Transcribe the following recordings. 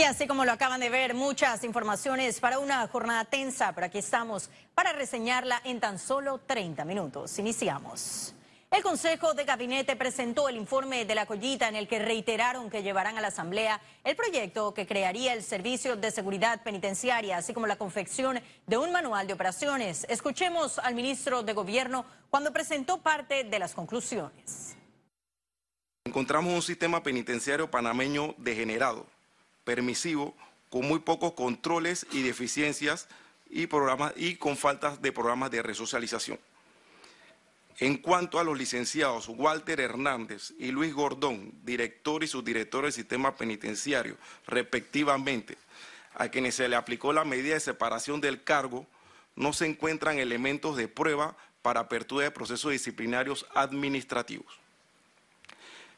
Y así como lo acaban de ver, muchas informaciones para una jornada tensa, pero aquí estamos para reseñarla en tan solo 30 minutos. Iniciamos. El Consejo de Gabinete presentó el informe de la collita en el que reiteraron que llevarán a la Asamblea el proyecto que crearía el Servicio de Seguridad Penitenciaria, así como la confección de un manual de operaciones. Escuchemos al ministro de Gobierno cuando presentó parte de las conclusiones. Encontramos un sistema penitenciario panameño degenerado permisivo, con muy pocos controles y deficiencias y, programas, y con faltas de programas de resocialización. En cuanto a los licenciados Walter Hernández y Luis Gordón, director y subdirector del sistema penitenciario, respectivamente, a quienes se le aplicó la medida de separación del cargo, no se encuentran elementos de prueba para apertura de procesos disciplinarios administrativos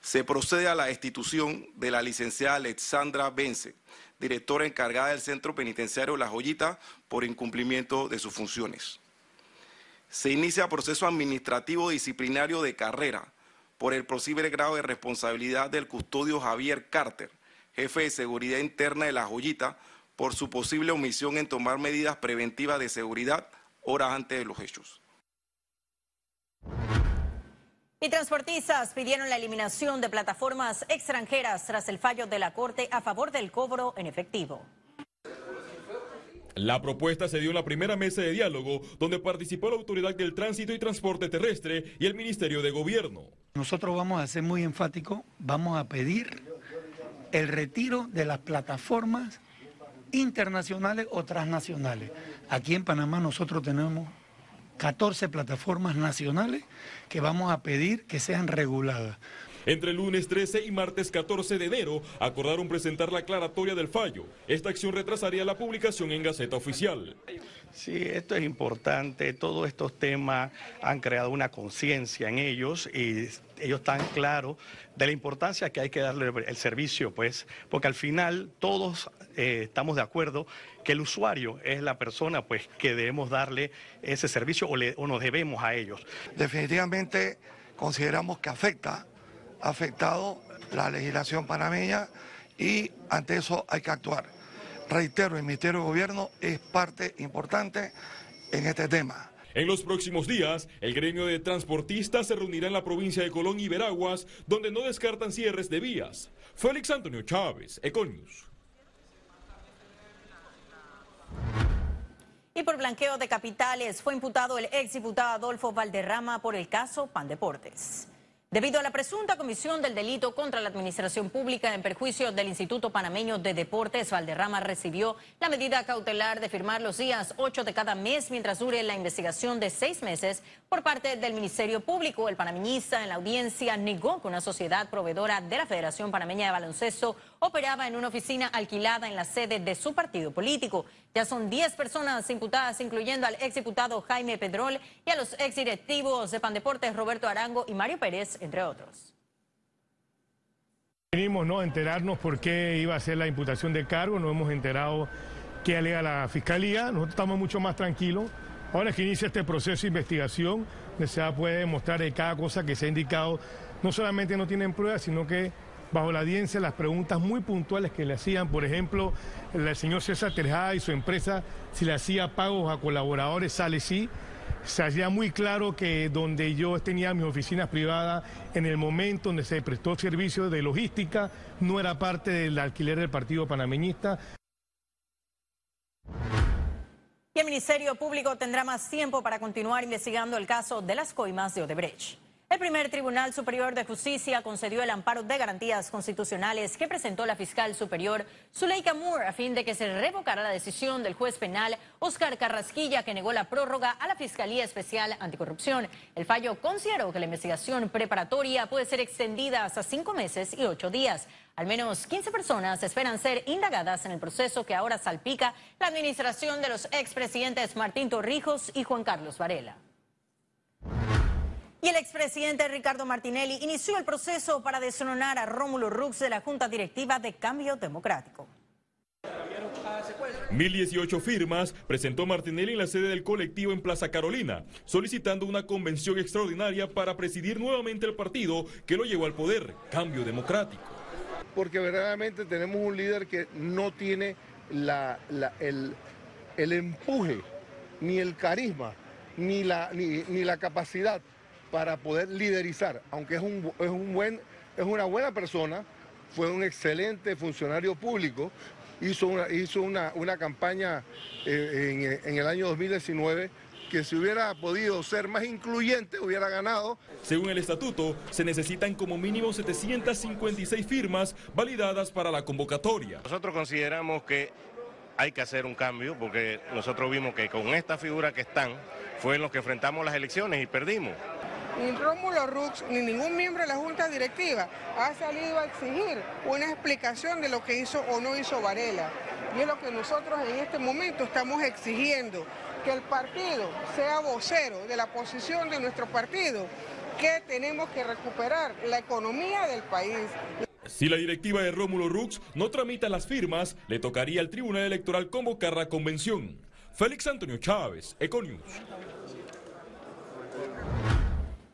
se procede a la destitución de la licenciada Alexandra Vence, directora encargada del Centro Penitenciario La Joyita, por incumplimiento de sus funciones. Se inicia proceso administrativo disciplinario de carrera por el posible grado de responsabilidad del custodio Javier Carter, jefe de seguridad interna de La Joyita, por su posible omisión en tomar medidas preventivas de seguridad horas antes de los hechos. Y transportistas pidieron la eliminación de plataformas extranjeras tras el fallo de la Corte a favor del cobro en efectivo. La propuesta se dio en la primera mesa de diálogo, donde participó la Autoridad del Tránsito y Transporte Terrestre y el Ministerio de Gobierno. Nosotros vamos a ser muy enfáticos, vamos a pedir el retiro de las plataformas internacionales o transnacionales. Aquí en Panamá nosotros tenemos 14 plataformas nacionales que vamos a pedir que sean reguladas. Entre el lunes 13 y martes 14 de enero acordaron presentar la aclaratoria del fallo. Esta acción retrasaría la publicación en Gaceta Oficial. Sí, esto es importante. Todos estos temas han creado una conciencia en ellos y ellos están claros de la importancia que hay que darle el servicio, pues, porque al final todos eh, estamos de acuerdo que el usuario es la persona, pues, que debemos darle ese servicio o, o nos debemos a ellos. Definitivamente consideramos que afecta, afectado la legislación panameña y ante eso hay que actuar. Reitero, el Ministerio de Gobierno es parte importante en este tema. En los próximos días, el gremio de transportistas se reunirá en la provincia de Colón y Veraguas, donde no descartan cierres de vías. Félix Antonio Chávez, Econius. Y por blanqueo de capitales fue imputado el exdiputado Adolfo Valderrama por el caso Pan Deportes. Debido a la presunta comisión del delito contra la administración pública en perjuicio del Instituto Panameño de Deportes, Valderrama recibió la medida cautelar de firmar los días 8 de cada mes mientras dure la investigación de seis meses por parte del Ministerio Público. El panameñista en la audiencia negó que una sociedad proveedora de la Federación Panameña de Baloncesto operaba en una oficina alquilada en la sede de su partido político. Ya son 10 personas imputadas, incluyendo al exdiputado Jaime Pedrol y a los exdirectivos de Pandeportes Roberto Arango y Mario Pérez, entre otros. Venimos ¿no? a enterarnos por qué iba a ser la imputación de cargo, no hemos enterado qué alega la Fiscalía, nosotros estamos mucho más tranquilos. Ahora que inicia este proceso de investigación, se puede demostrar de cada cosa que se ha indicado, no solamente no tienen pruebas, sino que bajo la audiencia las preguntas muy puntuales que le hacían, por ejemplo, el señor César Terjada y su empresa, si le hacía pagos a colaboradores, sale sí. Se hacía muy claro que donde yo tenía mis oficinas privadas, en el momento donde se prestó servicio de logística, no era parte del alquiler del Partido Panameñista. Y el Ministerio Público tendrá más tiempo para continuar investigando el caso de las coimas de Odebrecht. El primer Tribunal Superior de Justicia concedió el amparo de garantías constitucionales que presentó la fiscal superior Zuleika Moore a fin de que se revocara la decisión del juez penal Oscar Carrasquilla que negó la prórroga a la Fiscalía Especial Anticorrupción. El fallo consideró que la investigación preparatoria puede ser extendida hasta cinco meses y ocho días. Al menos 15 personas esperan ser indagadas en el proceso que ahora salpica la administración de los expresidentes Martín Torrijos y Juan Carlos Varela. Y el expresidente Ricardo Martinelli inició el proceso para destronar a Rómulo Rux de la Junta Directiva de Cambio Democrático. 1018 firmas presentó Martinelli en la sede del colectivo en Plaza Carolina, solicitando una convención extraordinaria para presidir nuevamente el partido que lo llevó al poder, Cambio Democrático. porque verdaderamente tenemos un líder que no tiene el, empuje, ni el carisma, ni la, ni, la capacidad para poder liderizar, aunque es, un, es, un buen, es una buena persona, fue un excelente funcionario público, hizo una, hizo una, campaña eh, en, en el año 2019 que si hubiera podido ser más incluyente hubiera ganado. Según el estatuto, se necesitan como mínimo 756 firmas validadas para la convocatoria. Nosotros consideramos que hay que hacer un cambio porque nosotros vimos que con esta figura que están fue en los que enfrentamos las elecciones y perdimos. Ni Rómulo Rux ni ningún miembro de la Junta Directiva ha salido a exigir una explicación de lo que hizo o no hizo Varela. Y es lo que nosotros en este momento estamos exigiendo que el partido sea vocero de la posición de nuestro partido, que tenemos que recuperar la economía del país. Si la directiva de Rómulo Rux no tramita las firmas, le tocaría al Tribunal Electoral convocar la convención. Félix Antonio Chávez, Econius.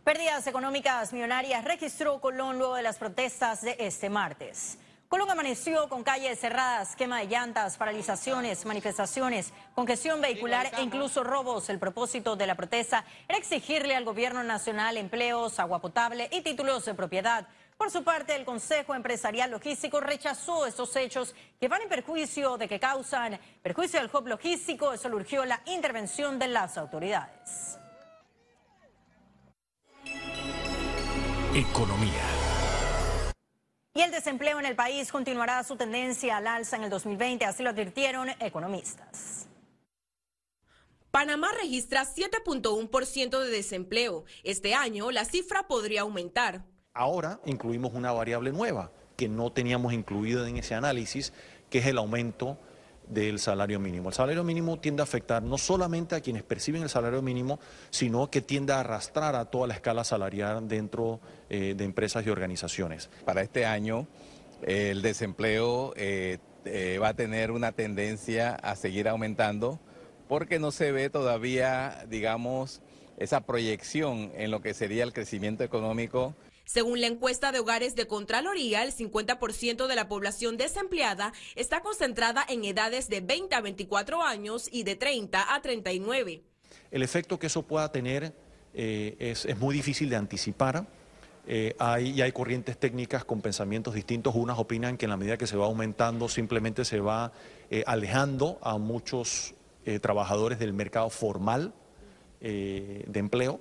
Pérdidas económicas millonarias registró Colón luego de las protestas de este martes. Colón amaneció con calles cerradas, quema de llantas, paralizaciones, manifestaciones, congestión vehicular e incluso robos. El propósito de la protesta era exigirle al gobierno nacional empleos, agua potable y títulos de propiedad. Por su parte, el Consejo Empresarial Logístico rechazó estos hechos que van en perjuicio de que causan perjuicio al hub logístico. Eso urgió la intervención de las autoridades. Economía. Y el desempleo en el país continuará su tendencia al alza en el 2020, así lo advirtieron economistas. Panamá registra 7.1% de desempleo. Este año la cifra podría aumentar. Ahora incluimos una variable nueva que no teníamos incluido en ese análisis, que es el aumento del salario mínimo. El salario mínimo tiende a afectar no solamente a quienes perciben el salario mínimo, sino que tiende a arrastrar a toda la escala salarial dentro eh, de empresas y organizaciones. Para este año el desempleo eh, eh, va a tener una tendencia a seguir aumentando porque no se ve todavía, digamos, esa proyección en lo que sería el crecimiento económico según la encuesta de hogares de Contraloría, el 50% de la población desempleada está concentrada en edades de 20 a 24 años y de 30 a 39. El efecto que eso pueda tener eh, es, muy difícil de anticipar. Eh, hay, y hay corrientes técnicas con pensamientos distintos. Unas opinan que en la medida que se va aumentando simplemente se va eh, alejando a muchos trabajadores del mercado formal de empleo,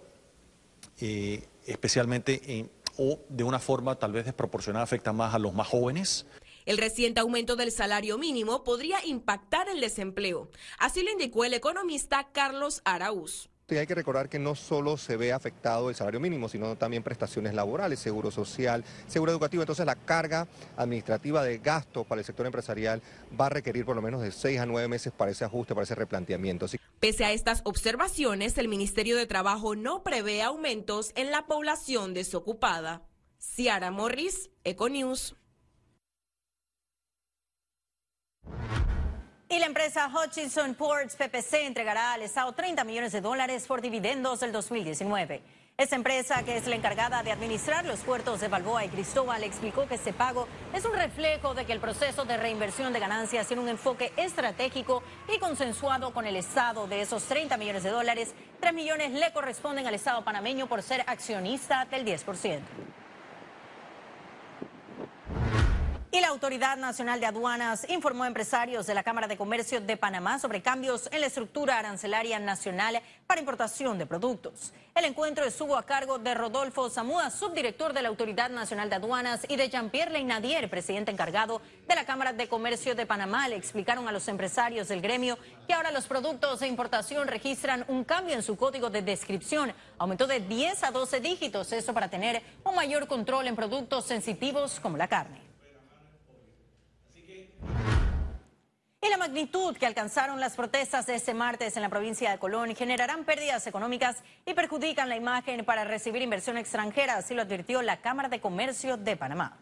especialmente en, o de una forma tal vez desproporcionada afecta más a los más jóvenes. El reciente aumento del salario mínimo podría impactar el desempleo. Así lo indicó el economista Carlos Araúz. Y hay que recordar que no solo se ve afectado el salario mínimo, sino también prestaciones laborales, seguro social, seguro educativo. Entonces la carga administrativa de gasto para el sector empresarial va a requerir por lo menos de seis a nueve meses para ese ajuste, para ese replanteamiento. Pese a estas observaciones, el Ministerio de Trabajo no prevé aumentos en la población desocupada. Ciara Morris, Econews. Y la empresa Hutchinson Ports PPC entregará al Estado 30 millones de dólares por dividendos del 2019. Esta empresa, que es la encargada de administrar los puertos de Balboa y Cristóbal, explicó que este pago es un reflejo de que el proceso de reinversión de ganancias tiene un enfoque estratégico y consensuado con el Estado. De esos 30 millones de dólares, 3 millones le corresponden al Estado panameño por ser accionista del 10%. Y la Autoridad Nacional de Aduanas informó a empresarios de la Cámara de Comercio de Panamá sobre cambios en la estructura arancelaria nacional para importación de productos. El encuentro estuvo a cargo de Rodolfo Zamúa, subdirector de la Autoridad Nacional de Aduanas, y de Jean-Pierre Leinadier, presidente encargado de la Cámara de Comercio de Panamá. Le explicaron a los empresarios del gremio que ahora los productos de importación registran un cambio en su código de descripción. Aumentó de 10 a 12 dígitos, eso para tener un mayor control en productos sensitivos como la carne. Y la magnitud que alcanzaron las protestas de este martes en la provincia de Colón generarán pérdidas económicas y perjudican la imagen para recibir inversión extranjera, así lo advirtió la Cámara de Comercio de Panamá.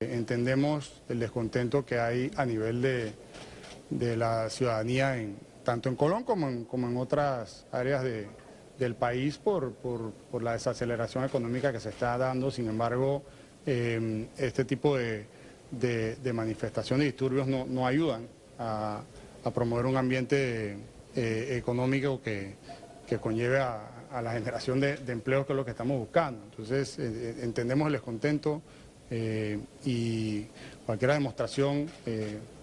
Entendemos el descontento que hay a nivel de, la ciudadanía, en, tanto en Colón como en, otras áreas del país por, la desaceleración económica que se está dando. Sin embargo, eh, este tipo de manifestación y disturbios no, ayudan a, promover un ambiente eh, económico que, conlleve a, la generación de, empleos que es lo que estamos buscando. Entonces, eh, eh, entendemos el descontento y cualquier demostración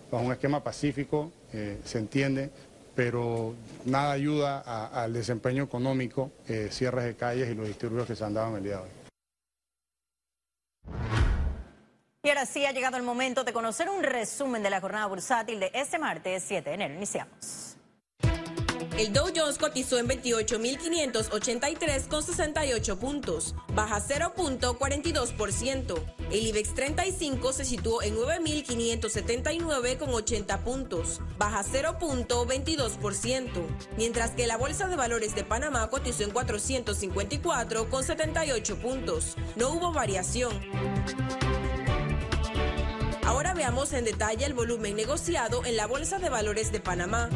bajo un esquema pacífico se entiende, pero nada ayuda al desempeño económico, cierres de calles y los disturbios que se han dado en el día de hoy. Y ahora sí ha llegado el momento de conocer un resumen de la jornada bursátil de este martes 7 de enero. Iniciamos. El Dow Jones cotizó en 28.583 con 68 puntos, baja 0.42%. El IBEX 35 se situó en 9.579 con 80 puntos, baja 0.22%, mientras que la Bolsa de Valores de Panamá cotizó en 454 con 78 puntos. No hubo variación. Ahora veamos en detalle el volumen negociado en la Bolsa de Valores de Panamá.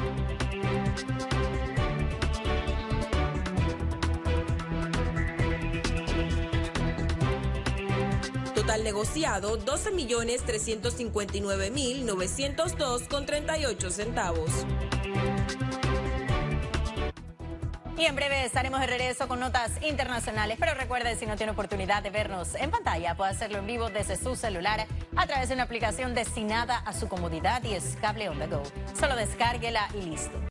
Total negociado 12.359.902 con 38 centavos. Y en breve estaremos de regreso con notas internacionales. Pero recuerde, si no tiene oportunidad de vernos en pantalla, puede hacerlo en vivo desde su celular a través de una aplicación destinada a su comodidad y es Cable On The Go. Solo descárguela y listo.